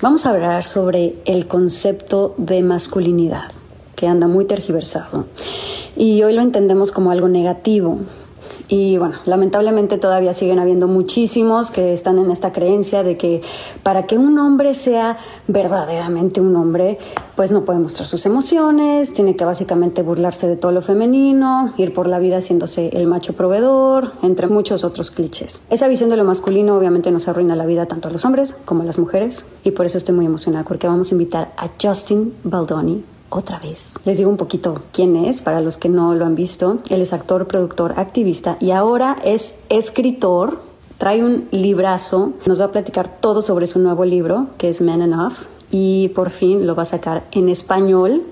Vamos a hablar sobre el concepto de masculinidad, que anda muy tergiversado. Y hoy lo entendemos como algo negativo, y bueno, lamentablemente todavía siguen habiendo muchísimos que están en esta creencia de que para que un hombre sea verdaderamente un hombre, pues no puede mostrar sus emociones, tiene que básicamente burlarse de todo lo femenino, ir por la vida haciéndose el macho proveedor, entre muchos otros clichés. Esa visión de lo masculino obviamente nos arruina la vida tanto a los hombres como a las mujeres y por eso estoy muy emocionada porque vamos a invitar a Justin Baldoni otra vez. Les digo un poquito quién es, para los que no lo han visto. Él es actor, productor, activista y ahora es escritor. Trae un librazo, nos va a platicar todo sobre su nuevo libro, que es Man Enough, y por fin lo va a sacar en español.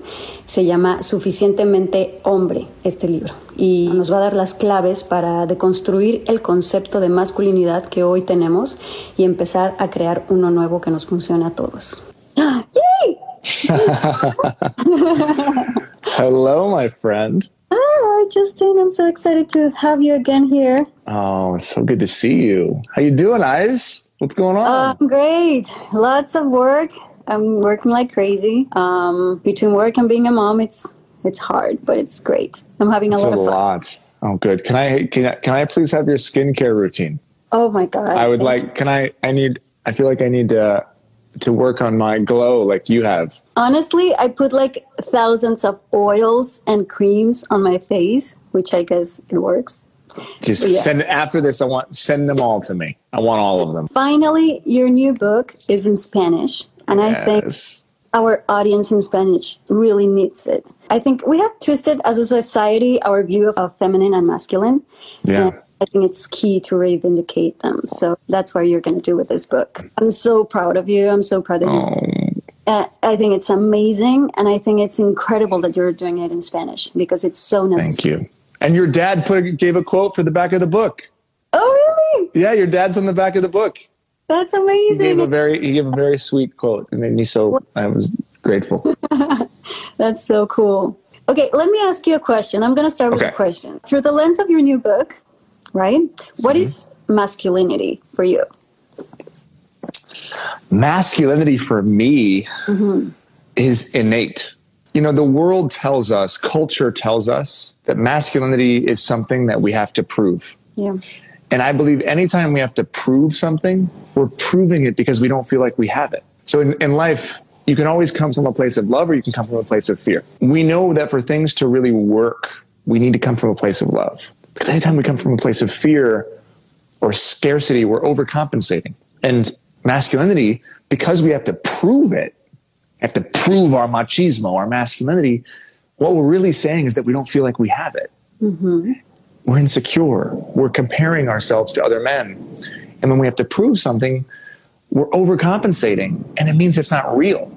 Se llama Suficientemente Hombre este libro y nos va a dar las claves para deconstruir el concepto de masculinidad que hoy tenemos y empezar a crear uno nuevo que nos funcione a todos. Hello, my friend. Hi, Justin. I'm so excited to have you again here. Oh, it's so good to see you. How you doing, Eyes? What's going on? Uh, great. Lots of work. I'm working like crazy. Um, between work and being a mom, it's it's hard, but it's great. I'm having a lot a of fun. lot. Oh, good. Can I can I, can I please have your skincare routine? Oh my god. I would like. Can I? I need. I feel like I need to to work on my glow like you have. Honestly, I put like thousands of oils and creams on my face, which I guess it works. Just Yeah. send after this. I want send them all to me. I want all of them. Finally, your new book is in Spanish, and I think our audience in Spanish really needs it. I think we have twisted as a society our view of feminine and masculine. Yeah. And I think it's key to reivindicate them. So that's what you're going to do with this book. I'm so proud of you. I'm so proud of you. Oh, Uh, I think it's amazing. And I think it's incredible that you're doing it in Spanish because it's so necessary. thank you. And your dad put gave a quote for the back of the book. Oh, really? Yeah, your dad's on the back of the book. That's amazing. He gave a very he gave a very sweet quote. It made me so I was grateful. That's so cool. Okay, let me ask you a question. I'm going to start with Okay. a question. Through the lens of your new book, right? What mm-hmm. is masculinity for you? Masculinity for me mm-hmm. is innate. You know, the world tells us, culture tells us that masculinity is something that we have to prove. Yeah. And I believe anytime we have to prove something, we're proving it because we don't feel like we have it. So in, in life, you can always come from a place of love or you can come from a place of fear. We know that for things to really work, we need to come from a place of love. Because anytime we come from a place of fear or scarcity, we're overcompensating. And masculinity, because we have to prove it, have to prove our machismo, our masculinity, what we're really saying is that we don't feel like we have it mm-hmm. we're insecure. We're comparing ourselves to other men. And when we have to prove something, we're overcompensating. And it means it's not real.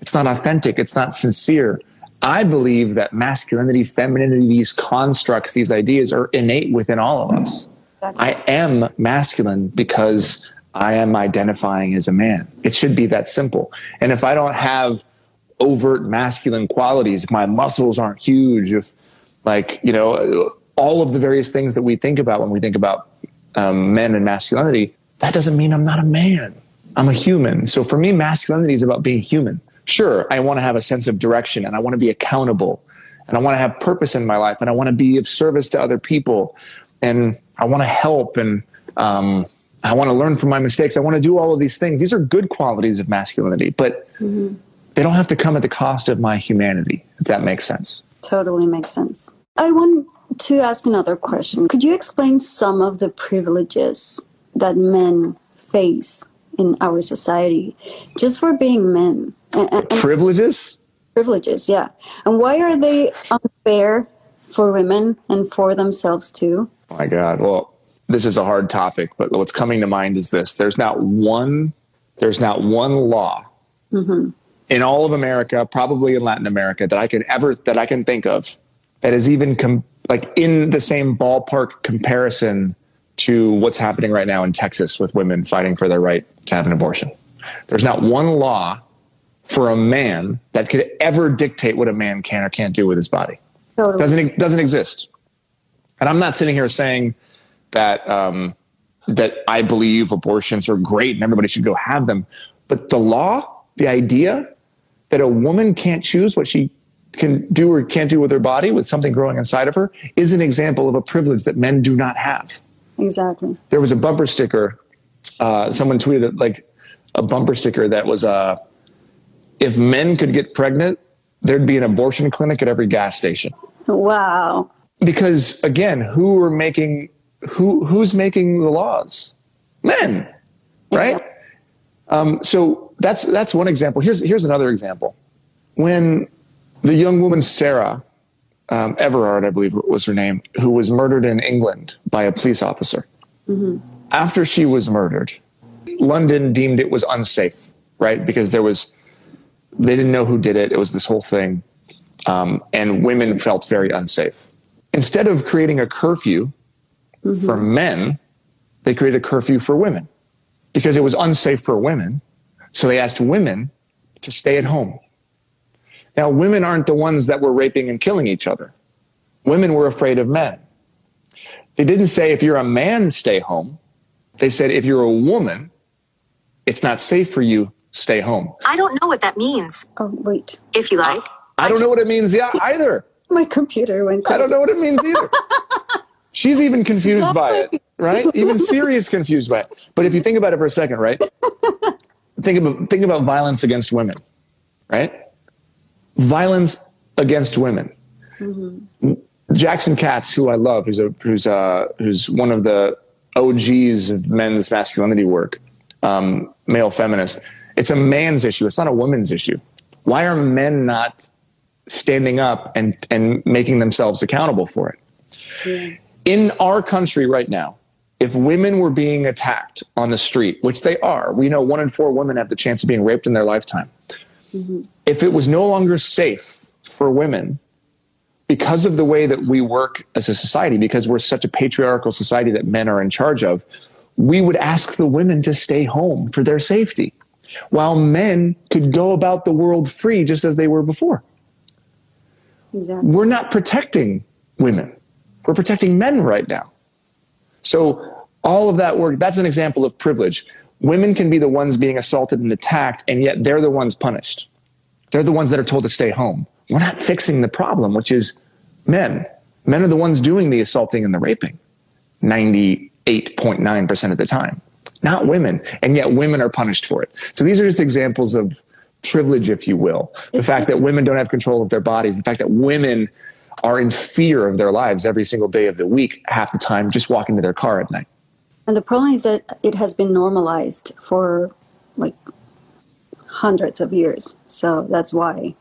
It's not authentic. It's not sincere. I believe that masculinity, femininity, these constructs, these ideas are innate within all of us. I am masculine because I am identifying as a man. It should be that simple. And if I don't have overt masculine qualities, if my muscles aren't huge, if like, you know, all of the various things that we think about when we think about um, men and masculinity, that doesn't mean I'm not a man. I'm a human. So for me, masculinity is about being human. Sure, I want to have a sense of direction and I want to be accountable and I want to have purpose in my life and I want to be of service to other people and I want to help and um, I want to learn from my mistakes. I want to do all of these things. These are good qualities of masculinity, but they don't have to come at the cost of my humanity, if that makes sense. Totally makes sense. I want to ask another question. Could you explain some of the privileges that men face in our society just for being men? And, and- Privileges? privileges, yeah. And why are they unfair for women and for themselves too? Oh my God. Well, this is a hard topic, but what's coming to mind is this there's not one there's not one law Mm-hmm. in all of America, probably in Latin America, that I can ever that I can think of that is even com- like in the same ballpark comparison to what's happening right now in Texas with women fighting for their right to have an abortion. There's not one law for a man that could ever dictate what a man can or can't do with his body. Totally. Doesn't doesn't exist. And I'm not sitting here saying that um, that I believe abortions are great and everybody should go have them, but the law, the idea that a woman can't choose what she can do or can't do with her body with something growing inside of her is an example of a privilege that men do not have. Exactly. There was a bumper sticker. Uh, someone tweeted like a bumper sticker that was uh, if men could get pregnant, there'd be an abortion clinic at every gas station. Wow. Because again, who are making who who's making the laws? Men, right? Um, so that's that's one example. Here's here's another example. When the young woman Sarah um, Everard, I believe was her name, who was murdered in England by a police officer. After she was murdered, London deemed it was unsafe, right? Because there was they didn't know who did it. It was this whole thing, um, and women felt very unsafe. Instead of creating a curfew for men, they created a curfew for women because it was unsafe for women. So they asked women to stay at home. Now, women aren't the ones that were raping and killing each other. Women were afraid of men. They didn't say, if you're a man, stay home. They said, if you're a woman, it's not safe for you, stay home. I don't know what that means. Oh, wait. If you like. I don't know what it means yeah, either. My computer went I don't know what it means either. She's even confused by it, right? Even Siri is confused by it. But if you think about it for a second, right? Think about think about violence against women, right? Violence against women. Jackson Katz, who I love, who's a who's uh who's one of the OGs of men's masculinity work, um, male feminist. It's a man's issue. It's not a woman's issue. Why are men not standing up and and making themselves accountable for it? In our country right now, if women were being attacked on the street, which they are, we know one in four women have the chance of being raped in their lifetime. Mm-hmm. If it was no longer safe for women because of the way that we work as a society, because we're such a patriarchal society that men are in charge of, we would ask the women to stay home for their safety, while men could go about the world free just as they were before. Exactly. We're not protecting women, we're protecting men right now. So, all of that work, that's an example of privilege. Women can be the ones being assaulted and attacked, and yet they're the ones punished. They're the ones that are told to stay home. We're not fixing the problem, which is men. Men are the ones doing the assaulting and the raping 98.9% of the time, not women. And yet women are punished for it. So these are just examples of privilege, if you will. The fact that women don't have control of their bodies, the fact that women are in fear of their lives every single day of the week, half the time, just walking to their car at night. And the problem is that it has been normalized for like hundreds of years. So that's why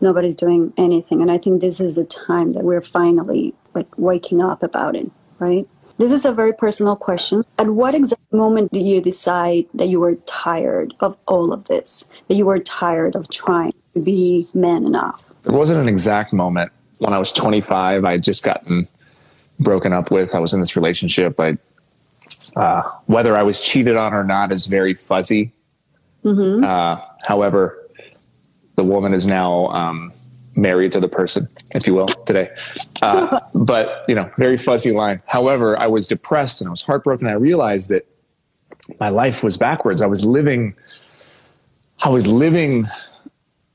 nobody's doing anything. And I think this is the time that we're finally like waking up about it, right? This is a very personal question. At what exact moment did you decide that you were tired of all of this? That you were tired of trying to be man enough? There wasn't an exact moment. When I was 25, I had just gotten broken up with. I was in this relationship. I, uh, whether I was cheated on or not is very fuzzy. Uh, however, the woman is now um, married to the person, if you will, today. Uh, but you know, very fuzzy line. However, I was depressed and I was heartbroken. I realized that my life was backwards. I was living. I was living.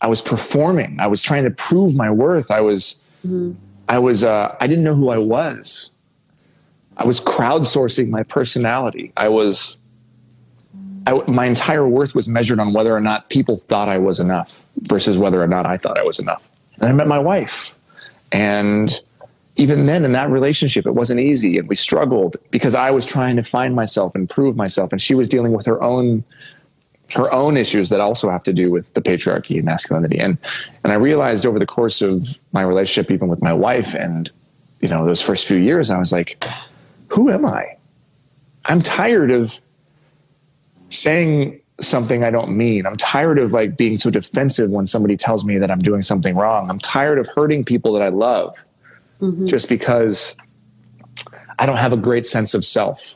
I was performing. I was trying to prove my worth. I was. I was. Uh, I didn't know who I was. I was crowdsourcing my personality. I was. I, my entire worth was measured on whether or not people thought I was enough versus whether or not I thought I was enough. And I met my wife, and even then in that relationship, it wasn't easy, and we struggled because I was trying to find myself and prove myself, and she was dealing with her own her own issues that also have to do with the patriarchy and masculinity. And and I realized over the course of my relationship, even with my wife, and you know those first few years, I was like, who am I? I'm tired of saying something I don't mean. I'm tired of like being so defensive when somebody tells me that I'm doing something wrong. I'm tired of hurting people that I love mm-hmm. just because I don't have a great sense of self.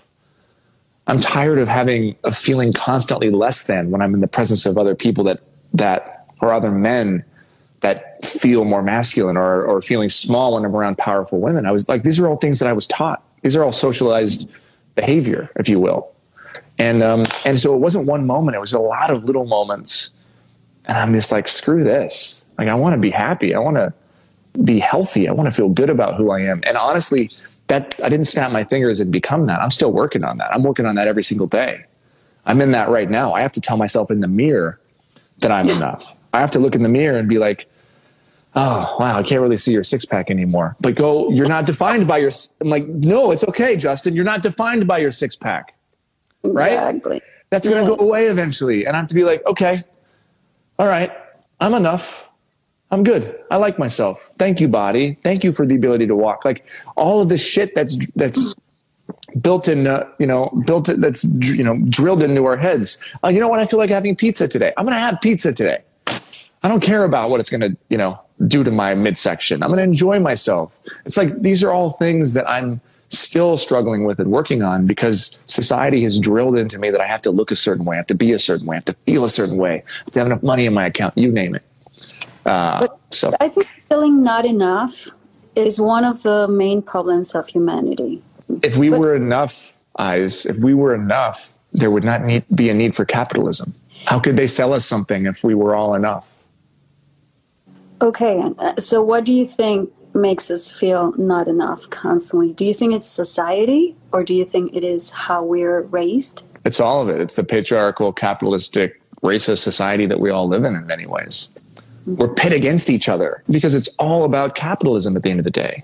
I'm tired of having a feeling constantly less than when I'm in the presence of other people that that or other men that feel more masculine or or feeling small when I'm around powerful women. I was like, these are all things that I was taught. These are all socialized behavior, if you will. And um, and so it wasn't one moment; it was a lot of little moments. And I'm just like, screw this. Like, I want to be happy. I want to be healthy. I want to feel good about who I am. And honestly, that I didn't snap my fingers and become that. I'm still working on that. I'm working on that every single day. I'm in that right now. I have to tell myself in the mirror that I'm enough. I have to look in the mirror and be like, oh wow, I can't really see your six pack anymore. But go, you're not defined by your. I'm like, no, it's okay, Justin. You're not defined by your six pack right? Exactly. That's going to yes. go away eventually. And I have to be like, okay, all right, I'm enough. I'm good. I like myself. Thank you, body. Thank you for the ability to walk. Like all of the shit that's that's built in, uh, you know, built in, that's you know drilled into our heads. Uh, you know what? I feel like having pizza today. I'm going to have pizza today. I don't care about what it's going to, you know, do to my midsection. I'm going to enjoy myself. It's like these are all things that I'm still struggling with and working on because society has drilled into me that I have to look a certain way, I have to be a certain way, I have to feel a certain way, I have to have enough money in my account, you name it. Uh, but so I think feeling not enough is one of the main problems of humanity. If we but, were enough, eyes, if we were enough, there would not need, be a need for capitalism. How could they sell us something if we were all enough? Okay, uh, so what do you think makes us feel not enough constantly. Do you think it's society or do you think it is how we're raised? It's all of it. It's the patriarchal, capitalistic, racist society that we all live in in many ways. Mm-hmm. We're pit against each other because it's all about capitalism at the end of the day.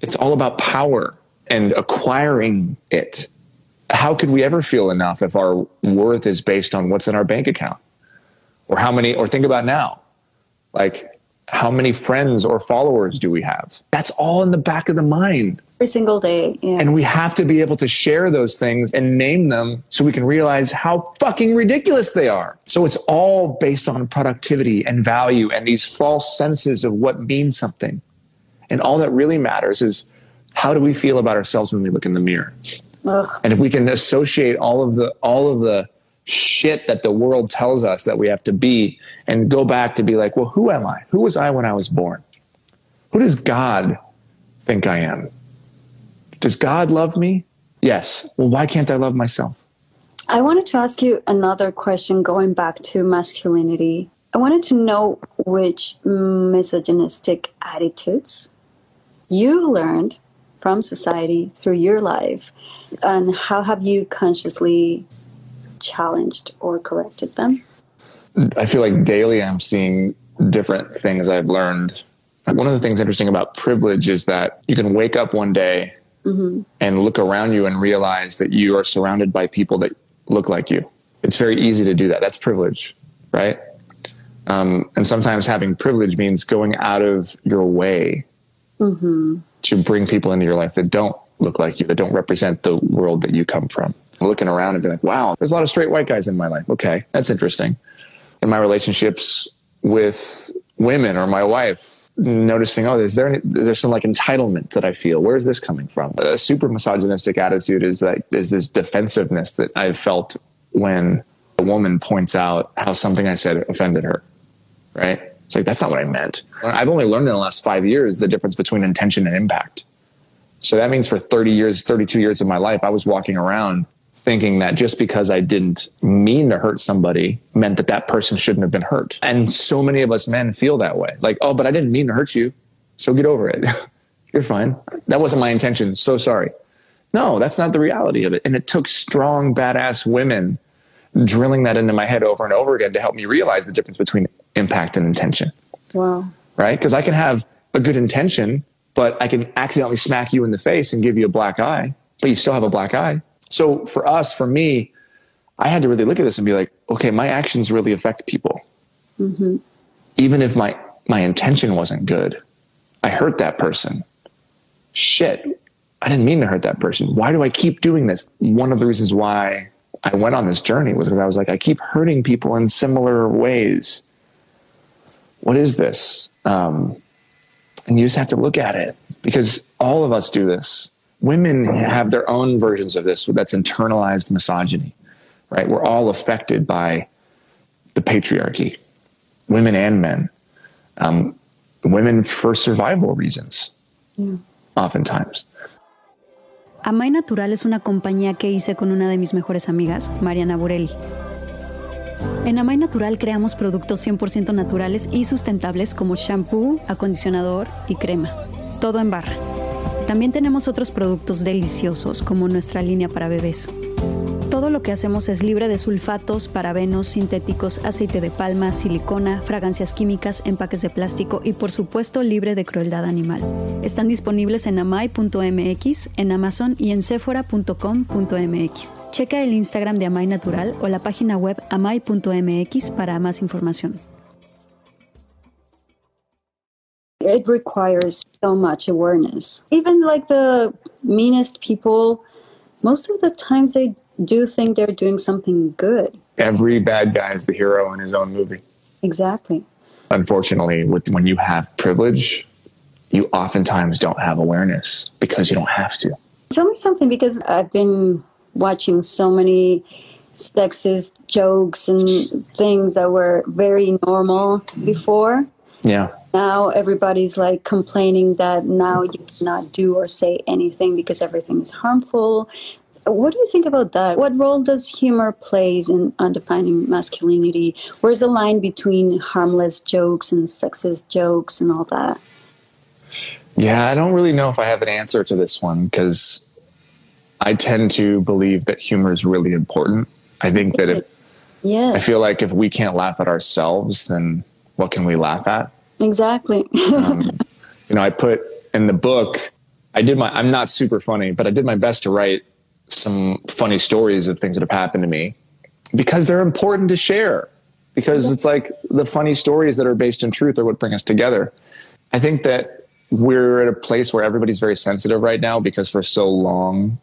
It's all about power and acquiring it. How could we ever feel enough if our worth is based on what's in our bank account? Or how many, or think about now. Like, how many friends or followers do we have? That's all in the back of the mind. Every single day. Yeah. And we have to be able to share those things and name them so we can realize how fucking ridiculous they are. So it's all based on productivity and value and these false senses of what means something. And all that really matters is how do we feel about ourselves when we look in the mirror? Ugh. And if we can associate all of the all of the shit that the world tells us that we have to be and go back to be like, well, who am I? Who was I when I was born? Who does God think I am? Does God love me? Yes. Well, why can't I love myself? I wanted to ask you another question going back to masculinity. I wanted to know which misogynistic attitudes you learned from society through your life and how have you consciously challenged or corrected them? I feel like daily I'm seeing different things I've learned. One of the things interesting about privilege is that you can wake up one day mm-hmm. and look around you and realize that you are surrounded by people that look like you. It's very easy to do that. That's privilege, right? Um, and sometimes having privilege means going out of your way mm-hmm. to bring people into your life that don't look like you, that don't represent the world that you come from looking around and being like, wow, there's a lot of straight white guys in my life. Okay, that's interesting. In my relationships with women or my wife, noticing, oh, is there any, there's some like entitlement that I feel. Where's this coming from? A super misogynistic attitude is that is this defensiveness that I've felt when a woman points out how something I said offended her. Right? It's like that's not what I meant. I've only learned in the last five years the difference between intention and impact. So that means for 30 years, 32 years of my life, I was walking around thinking that just because I didn't mean to hurt somebody meant that that person shouldn't have been hurt. And so many of us men feel that way. Like, oh, but I didn't mean to hurt you. So get over it. You're fine. That wasn't my intention. So sorry. No, that's not the reality of it. And it took strong, badass women drilling that into my head over and over again to help me realize the difference between impact and intention. Wow. Right? Because I can have a good intention, but I can accidentally smack you in the face and give you a black eye, but you still have a black eye so for us, for me, I had to really look at this and be like, okay, my actions really affect people. Mm-hmm. Even if my, my intention wasn't good, I hurt that person. Shit. I didn't mean to hurt that person. Why do I keep doing this? One of the reasons why I went on this journey was because I was like, I keep hurting people in similar ways. What is this? Um, and you just have to look at it because all of us do this. Women have their own versions of this that's internalized misogyny, right? We're all affected by the patriarchy, women and men. Um, women for survival reasons, yeah. oftentimes. Amay Natural es una compañía que hice con una de mis mejores amigas, Mariana Burelli. En Amay Natural creamos productos 100% naturales y sustentables como shampoo, acondicionador y crema. Todo en barra. También tenemos otros productos deliciosos como nuestra línea para bebés. Todo lo que hacemos es libre de sulfatos, parabenos, sintéticos, aceite de palma, silicona, fragancias químicas, empaques de plástico y por supuesto libre de crueldad animal. Están disponibles en amai.mx, en Amazon y en sephora.com.mx. Checa el Instagram de Amai Natural o la página web amai.mx para más información. It requires so much awareness. Even like the meanest people, most of the times they do think they're doing something good. Every bad guy is the hero in his own movie. Exactly. Unfortunately, with when you have privilege, you oftentimes don't have awareness because you don't have to. Tell me something because I've been watching so many sexist jokes and things that were very normal before. Yeah. Now everybody's like complaining that now you cannot do or say anything because everything is harmful. What do you think about that? What role does humor plays in undefining masculinity? Where's the line between harmless jokes and sexist jokes and all that? Yeah, I don't really know if I have an answer to this one because I tend to believe that humor is really important. I think that if yeah, I feel like if we can't laugh at ourselves, then what can we laugh at? Exactly. um, you know, I put in the book, I did my, I'm not super funny, but I did my best to write some funny stories of things that have happened to me because they're important to share because it's like the funny stories that are based in truth are what bring us together. I think that we're at a place where everybody's very sensitive right now because for so long,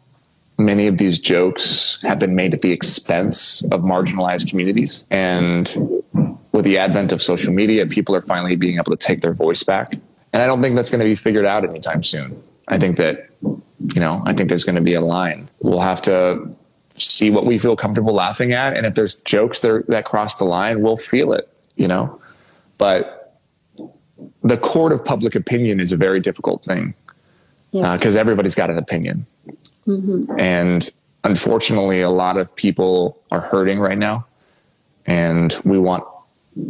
many of these jokes have been made at the expense of marginalized communities. And with the advent of social media, people are finally being able to take their voice back. And I don't think that's going to be figured out anytime soon. I think that you know, I think there's going to be a line. We'll have to see what we feel comfortable laughing at. And if there's jokes that, that cross the line, we'll feel it, you know? But the court of public opinion is a very difficult thing because yeah. uh, everybody's got an opinion. Mm-hmm. And unfortunately, a lot of people are hurting right now. And we want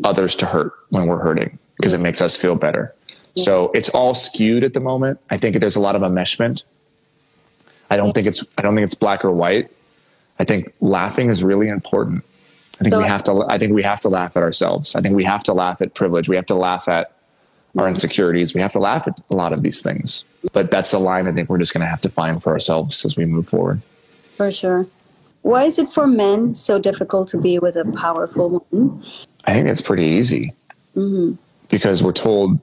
others to hurt when we're hurting because it makes us feel better. So it's all skewed at the moment. I think there's a lot of enmeshment I don't think it's I don't think it's black or white. I think laughing is really important. I think so, we have to I think we have to laugh at ourselves. I think we have to laugh at privilege. We have to laugh at our insecurities. We have to laugh at a lot of these things. But that's a line I think we're just going to have to find for ourselves as we move forward. For sure. Why is it for men so difficult to be with a powerful woman? I think it's pretty easy. Mm-hmm. Because we're told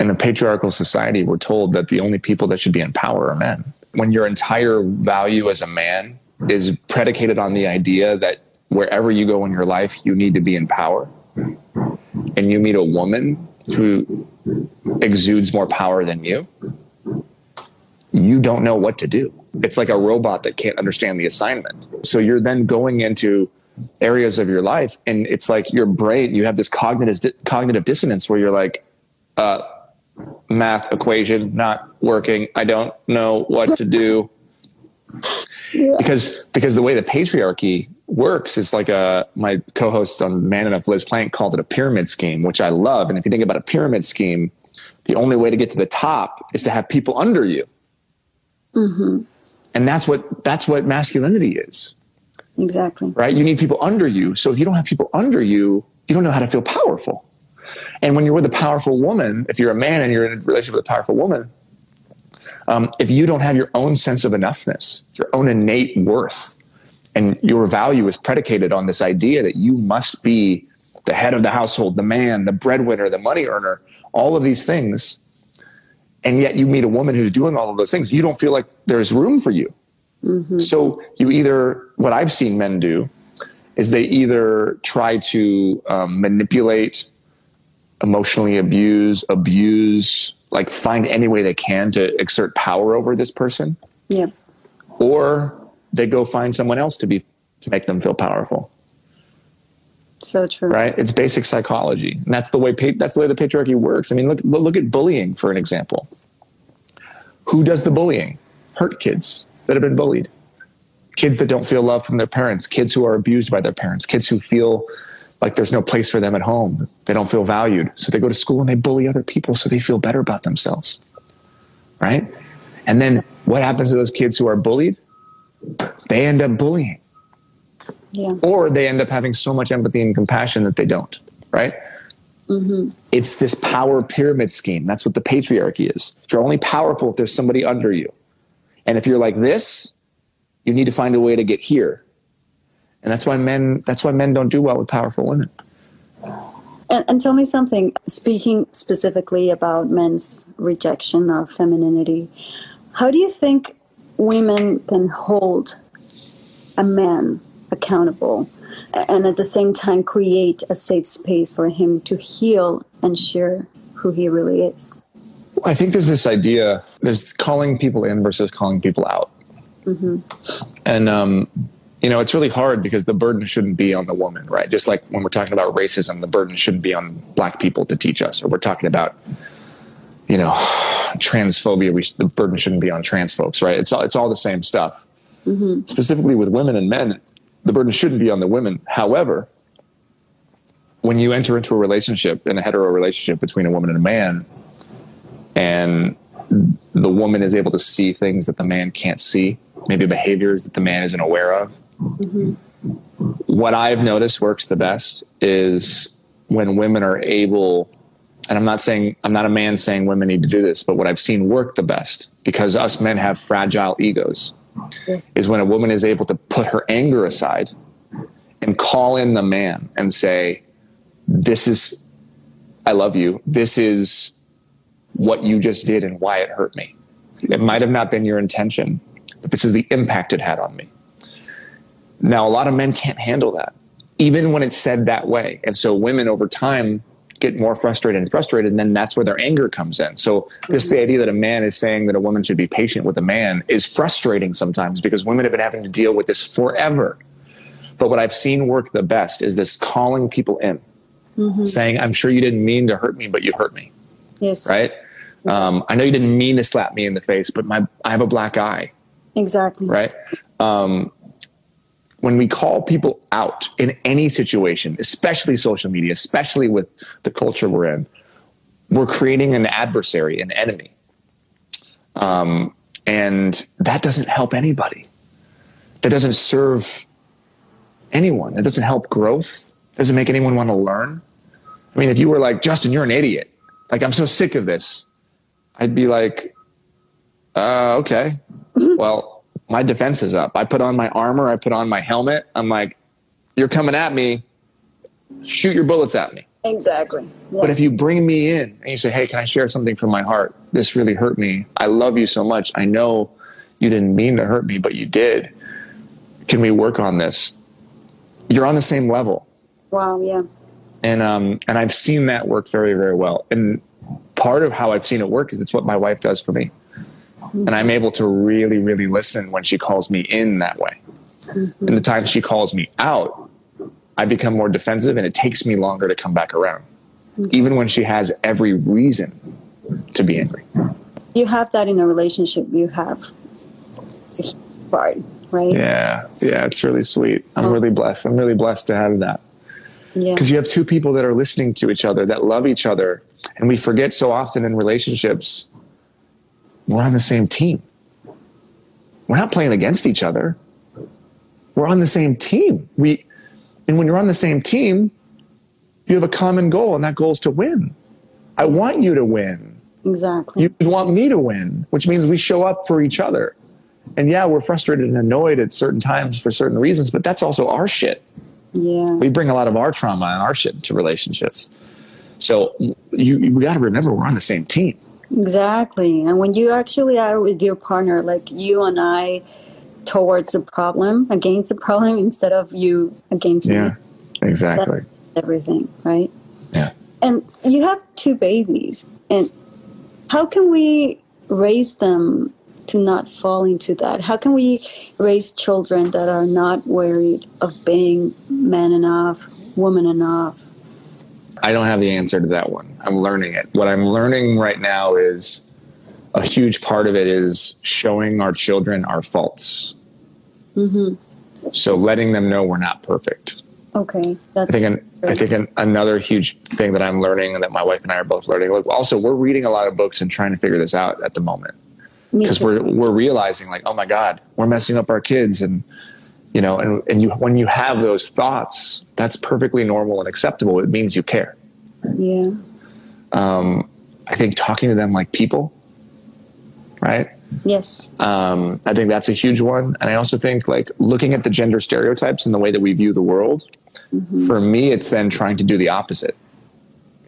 in a patriarchal society, we're told that the only people that should be in power are men when your entire value as a man is predicated on the idea that wherever you go in your life, you need to be in power, and you meet a woman who exudes more power than you, you don't know what to do. It's like a robot that can't understand the assignment. So you're then going into areas of your life, and it's like your brain, you have this cognitive cognitive dissonance where you're like, uh, math equation not working. I don't know what to do. Yeah. Because because the way the patriarchy works is like a my co-host on Man Enough, Liz Plank, called it a pyramid scheme, which I love. And if you think about a pyramid scheme, the only way to get to the top is to have people under you. Mm-hmm. And that's what that's what masculinity is. Exactly. Right? You need people under you. So if you don't have people under you, you don't know how to feel powerful. And when you're with a powerful woman, if you're a man and you're in a relationship with a powerful woman, um, if you don't have your own sense of enoughness, your own innate worth, and your value is predicated on this idea that you must be the head of the household, the man, the breadwinner, the money earner, all of these things, and yet you meet a woman who's doing all of those things, you don't feel like there's room for you Mm-hmm. So you either, what I've seen men do is they either try to um, manipulate, emotionally abuse, abuse, like find any way they can to exert power over this person. Yeah. Or they go find someone else to be to make them feel powerful. So true. Right? It's basic psychology. And that's the way that's the way the patriarchy works. I mean, look look at bullying for an example. Who does the bullying? Hurt kids that have been bullied. Kids that don't feel love from their parents, kids who are abused by their parents, kids who feel like there's no place for them at home. They don't feel valued. So they go to school and they bully other people so they feel better about themselves. Right? And then what happens to those kids who are bullied? They end up bullying. Yeah. Or they end up having so much empathy and compassion that they don't. Right? Mm-hmm. It's this power pyramid scheme. That's what the patriarchy is. You're only powerful if there's somebody under you. And if you're like this, you need to find a way to get here. And that's why men that's why men don't do well with powerful women. And, and tell me something, speaking specifically about men's rejection of femininity, how do you think women can hold a man accountable and at the same time create a safe space for him to heal and share who he really is? I think there's this idea there's calling people in versus calling people out. Mm-hmm. And, um, you know, it's really hard because the burden shouldn't be on the woman, right? Just like when we're talking about racism, the burden shouldn't be on black people to teach us, or we're talking about, you know, transphobia. We the burden shouldn't be on trans folks, right? It's all it's all the same stuff. Mm-hmm. Specifically with women and men, the burden shouldn't be on the women. However, when you enter into a relationship, in a hetero relationship between a woman and a man, and the woman is able to see things that the man can't see, maybe behaviors that the man isn't aware of. Mm-hmm. What I've noticed works the best is when women are able, and I'm not saying, I'm not a man saying women need to do this, but what I've seen work the best because us men have fragile egos yeah. is when a woman is able to put her anger aside and call in the man and say, This is, I love you. This is what you just did and why it hurt me. It might have not been your intention, but this is the impact it had on me. Now, a lot of men can't handle that, even when it's said that way. And so women over time get more frustrated and frustrated, and then that's where their anger comes in. So just the idea that a man is saying that a woman should be patient with a man is frustrating sometimes because women have been having to deal with this forever. But what I've seen work the best is this calling people in, mm-hmm. saying, I'm sure you didn't mean to hurt me, but you hurt me. Yes. Right? Um, I know you didn't mean to slap me in the face, but my I have a black eye. Exactly. Right. Um, when we call people out in any situation, especially social media, especially with the culture we're in, we're creating an adversary, an enemy. Um, and that doesn't help anybody. That doesn't serve anyone. That doesn't help growth. Doesn't make anyone want to learn. I mean, if you were like, Justin, you're an idiot. Like, I'm so sick of this. I'd be like, uh, okay. well, my defense is up. I put on my armor, I put on my helmet. I'm like, you're coming at me, shoot your bullets at me. Exactly. Yeah. But if you bring me in and you say, hey, can I share something from my heart? This really hurt me. I love you so much. I know you didn't mean to hurt me, but you did. Can we work on this? You're on the same level. Wow, yeah. And um and I've seen that work very, very well. And part of how I've seen it work is it's what my wife does for me. And I'm able to really, really listen when she calls me in that way. Mm-hmm. And the time she calls me out, I become more defensive and it takes me longer to come back around, mm-hmm. even when she has every reason to be angry. You have that in a relationship, you have part, right? Yeah, yeah, it's really sweet. I'm oh. really blessed. I'm really blessed to have that. Yeah. Because you have two people that are listening to each other, that love each other. And we forget so often in relationships we're on the same team. We're not playing against each other. We're on the same team. We, and when you're on the same team, you have a common goal, and that goal is to win. I want you to win. Exactly. You want me to win, which means we show up for each other. And yeah, we're frustrated and annoyed at certain times for certain reasons, but that's also our shit. Yeah. We bring a lot of our trauma and our shit to relationships. So you, we got to remember we're on the same team. Exactly. And when you actually are with your partner, like you and I towards the problem, against the problem, instead of you against Yeah, me. exactly. That's everything, right? Yeah. And you have two babies, and how can we raise them to not fall into that? How can we raise children that are not worried of being man enough, woman enough? I don't have the answer to that one. I'm learning it. What I'm learning right now is a huge part of it is showing our children our faults. Mm-hmm. So letting them know we're not perfect. Okay, that's I think an, I think an, another huge thing that I'm learning and that my wife and I are both learning. Like also, we're reading a lot of books and trying to figure this out at the moment Me because we're we're realizing like, oh my god, we're messing up our kids, and you know, and and you when you have those thoughts, that's perfectly normal and acceptable. It means you care. yeah, Um, I think talking to them like people, right? yes, Um, I think that's a huge one. And I also think like looking at the gender stereotypes and the way that we view the world, for me, it's then trying to do the opposite.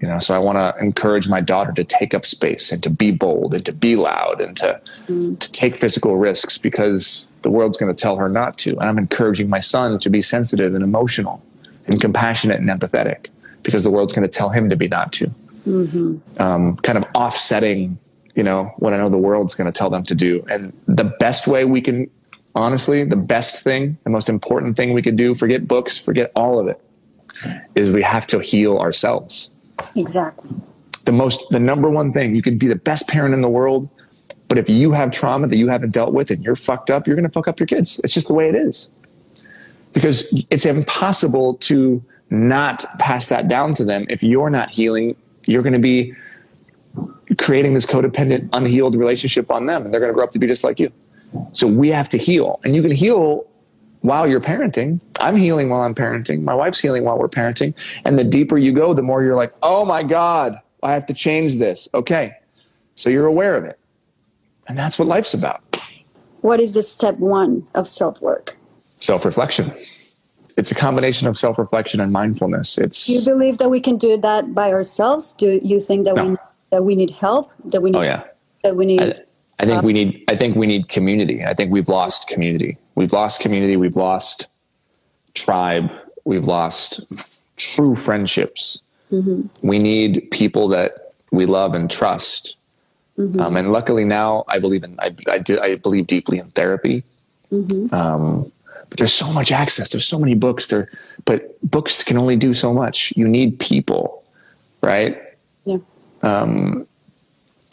You know, so I want to encourage my daughter to take up space and to be bold and to be loud and to, to take physical risks because the world's going to tell her not to. And I'm encouraging my son to be sensitive and emotional and compassionate and empathetic because the world's going to tell him to be not to. Um, kind of offsetting, you know, what I know the world's going to tell them to do. And the best way we can, honestly, the best thing, the most important thing we could do, forget books, forget all of it, is we have to heal ourselves exactly. the most the number one thing you could be the best parent in the world but if you have trauma that you haven't dealt with and you're fucked up you're going to fuck up your kids. It's just the way it is. Because it's impossible to not pass that down to them. If you're not healing you're going to be creating this codependent unhealed relationship on them and they're going to grow up to be just like you. So we have to heal and you can heal while you're parenting. I'm healing while I'm parenting. My wife's healing while we're parenting. And the deeper you go, the more you're like, oh my God, I have to change this. Okay. So you're aware of it. And that's what life's about What is the step one of self work? self reflection. It's a combination of self reflection and mindfulness. It's, Do you believe that we can do that by ourselves? Do you think that we that we need help? That we oh, need oh, yeah. that we need I, I think we um, need, I think we need community. I think we've lost community. We've lost community. We've lost tribe. We've lost f- true friendships. We need people that we love and trust. Um, and luckily now I believe in, I, I, do, I believe deeply in therapy. Um, but there's so much access. There's so many books there, but books can only do so much. You need people, right? yeah. Um,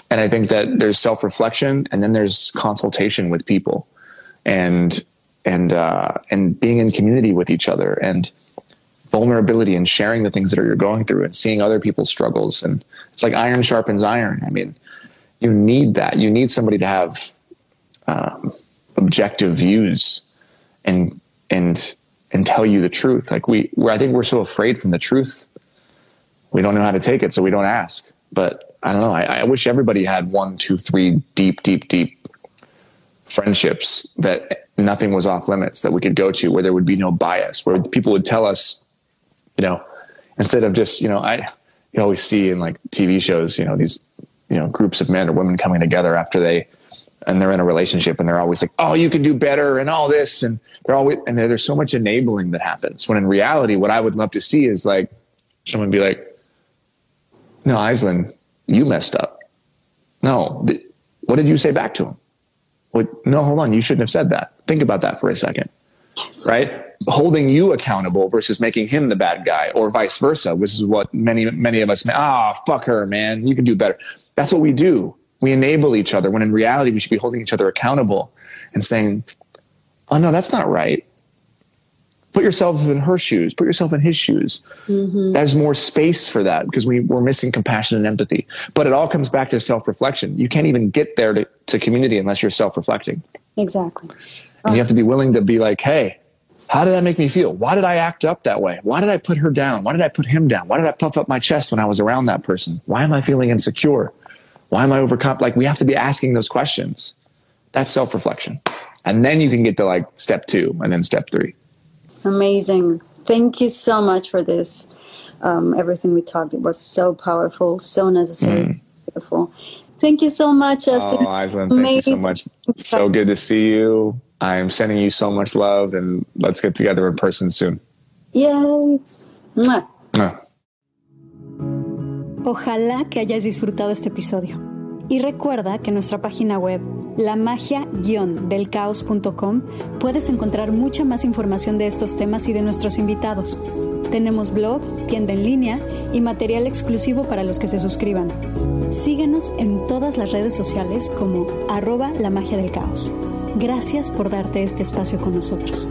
and I think that there's self reflection and then there's consultation with people and and uh, and being in community with each other and vulnerability and sharing the things that you're going through and seeing other people's struggles and it's like iron sharpens iron. I mean, you need that. You need somebody to have um, objective views and and and tell you the truth. Like we, I think we're so afraid from the truth we don't know how to take it, so we don't ask. But I don't know. I, I wish everybody had one, two, three deep, deep, deep friendships that nothing was off limits that we could go to where there would be no bias, where people would tell us, you know, instead of just, you know, I you always see in like TV shows, you know, these, you know, groups of men or women coming together after they and they're in a relationship and they're always like, oh, you can do better and all this. And they're always, and there's so much enabling that happens when in reality, what I would love to see is like someone be like, no, Aislinn, you messed up. No, th- what did you say back to him? Well, no, hold on. You shouldn't have said that. Think about that for a second. Right? Holding you accountable versus making him the bad guy or vice versa, which is what many, many of us, ah, fuck her, man. You can do better. That's what we do. We enable each other when in reality, we should be holding each other accountable and saying, oh, no, that's not right. Put yourself in her shoes, put yourself in his shoes. There's more space for that because we, we're missing compassion and empathy. But it all comes back to self reflection. You can't even get there to, to community unless you're self reflecting. Exactly. And you have to be willing to be like, hey, how did that make me feel? Why did I act up that way? Why did I put her down? Why did I put him down? Why did I puff up my chest when I was around that person? Why am I feeling insecure? Why am I overcome? Like, we have to be asking those questions. That's self reflection. And then you can get to like step two and then step three. Amazing. Thank you so much for this. Um, everything we talked, it was so powerful, so necessary, beautiful. Thank you so much, Justin. Oh, Aislinn, thank you so Amazing. much. So good to see you. I'm sending you so much love and let's get together in person soon. Yay. Mua. Ah. Ojalá que hayas disfrutado este episodio. Y recuerda que en nuestra página web, lamagia-delcaos.com, puedes encontrar mucha más información de estos temas y de nuestros invitados. Tenemos blog, tienda en línea y material exclusivo para los que se suscriban. Síguenos en todas las redes sociales como arroba la magia del caos. Gracias por darte este espacio con nosotros.